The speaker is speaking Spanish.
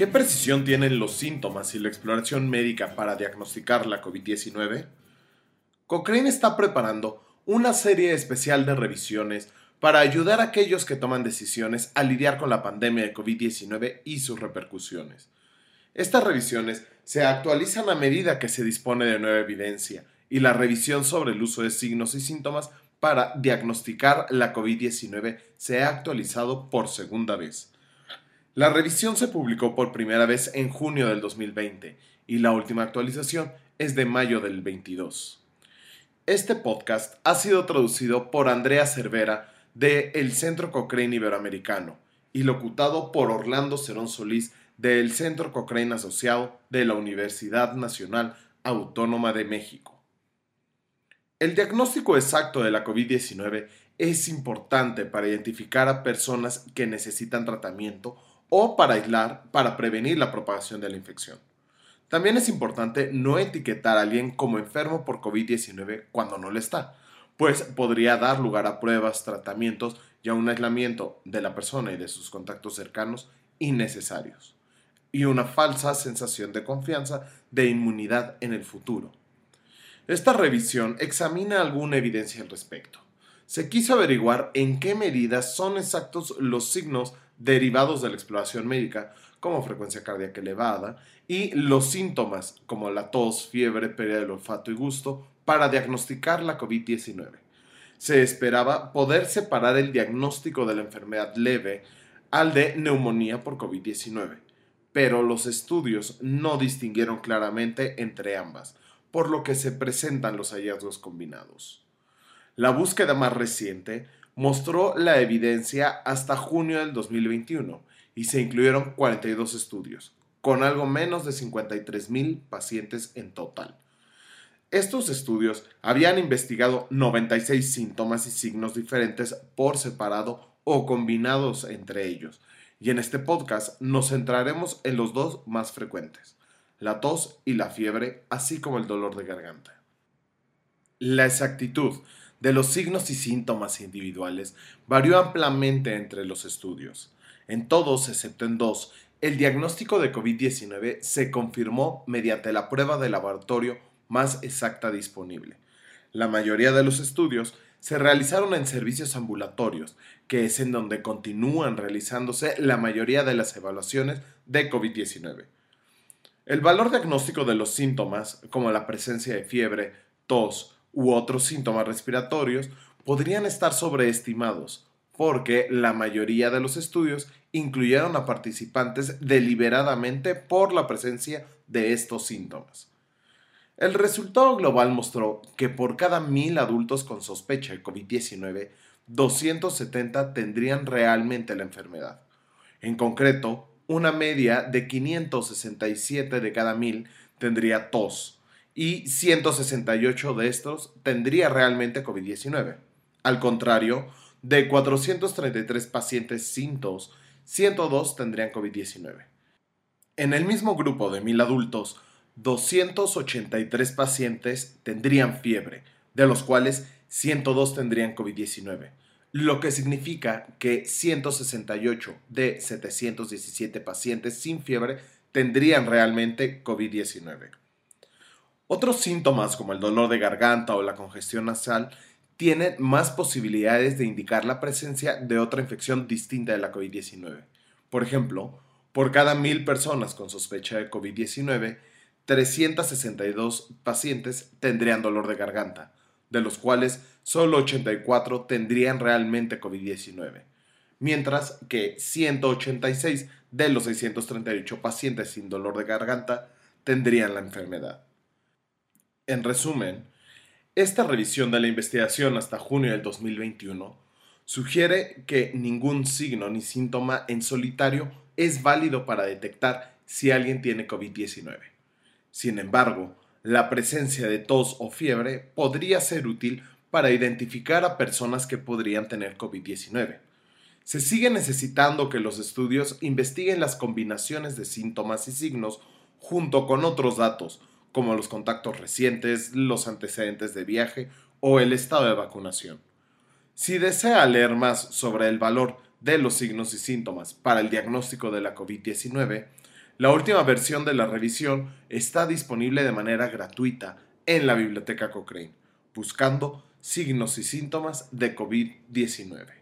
¿Qué precisión tienen los síntomas y la exploración médica para diagnosticar la COVID-19? Cochrane está preparando una serie especial de revisiones para ayudar a aquellos que toman decisiones a lidiar con la pandemia de COVID-19 y sus repercusiones. Estas revisiones se actualizan a medida que se dispone de nueva evidencia y la revisión sobre el uso de signos y síntomas para diagnosticar la COVID-19 se ha actualizado por segunda vez. La revisión se publicó por primera vez en junio del 2020 y la última actualización es de mayo del 22. Este podcast ha sido traducido por Andrea Cervera de el Centro Cochrane Iberoamericano y locutado por Orlando Cerón Solís del Centro Cochrane Asociado de la Universidad Nacional Autónoma de México. El diagnóstico exacto de la COVID-19 es importante para identificar a personas que necesitan tratamiento o para aislar para prevenir la propagación de la infección. También es importante no etiquetar a alguien como enfermo por COVID-19 cuando no lo está, pues podría dar lugar a pruebas, tratamientos y a un aislamiento de la persona y de sus contactos cercanos innecesarios, y una falsa sensación de confianza de inmunidad en el futuro. Esta revisión examina alguna evidencia al respecto. Se quiso averiguar en qué medidas son exactos los signos derivados de la exploración médica, como frecuencia cardíaca elevada, y los síntomas, como la tos, fiebre, pérdida del olfato y gusto, para diagnosticar la COVID-19. Se esperaba poder separar el diagnóstico de la enfermedad leve al de neumonía por COVID-19, pero los estudios no distinguieron claramente entre ambas, por lo que se presentan los hallazgos combinados. La búsqueda más reciente mostró la evidencia hasta junio del 2021 y se incluyeron 42 estudios, con algo menos de 53.000 pacientes en total. Estos estudios habían investigado 96 síntomas y signos diferentes por separado o combinados entre ellos, y en este podcast nos centraremos en los dos más frecuentes, la tos y la fiebre, así como el dolor de garganta. La exactitud de los signos y síntomas individuales varió ampliamente entre los estudios. En todos, excepto en dos, el diagnóstico de COVID-19 se confirmó mediante la prueba de laboratorio más exacta disponible. La mayoría de los estudios se realizaron en servicios ambulatorios, que es en donde continúan realizándose la mayoría de las evaluaciones de COVID-19. El valor diagnóstico de los síntomas, como la presencia de fiebre, tos, u otros síntomas respiratorios podrían estar sobreestimados, porque la mayoría de los estudios incluyeron a participantes deliberadamente por la presencia de estos síntomas. El resultado global mostró que por cada mil adultos con sospecha de COVID-19, 270 tendrían realmente la enfermedad. En concreto, una media de 567 de cada mil tendría tos, y 168 de estos tendría realmente COVID-19. Al contrario, de 433 pacientes sin tos, 102 tendrían COVID-19. En el mismo grupo de 1000 adultos, 283 pacientes tendrían fiebre, de los cuales 102 tendrían COVID-19, lo que significa que 168 de 717 pacientes sin fiebre tendrían realmente COVID-19. Otros síntomas como el dolor de garganta o la congestión nasal tienen más posibilidades de indicar la presencia de otra infección distinta de la COVID-19. Por ejemplo, por cada mil personas con sospecha de COVID-19, 362 pacientes tendrían dolor de garganta, de los cuales solo 84 tendrían realmente COVID-19, mientras que 186 de los 638 pacientes sin dolor de garganta tendrían la enfermedad. En resumen, esta revisión de la investigación hasta junio del 2021 sugiere que ningún signo ni síntoma en solitario es válido para detectar si alguien tiene COVID-19. Sin embargo, la presencia de tos o fiebre podría ser útil para identificar a personas que podrían tener COVID-19. Se sigue necesitando que los estudios investiguen las combinaciones de síntomas y signos junto con otros datos como los contactos recientes, los antecedentes de viaje o el estado de vacunación. Si desea leer más sobre el valor de los signos y síntomas para el diagnóstico de la COVID-19, La última versión de la revisión está disponible de manera gratuita en la biblioteca Cochrane, buscando signos y síntomas de COVID-19.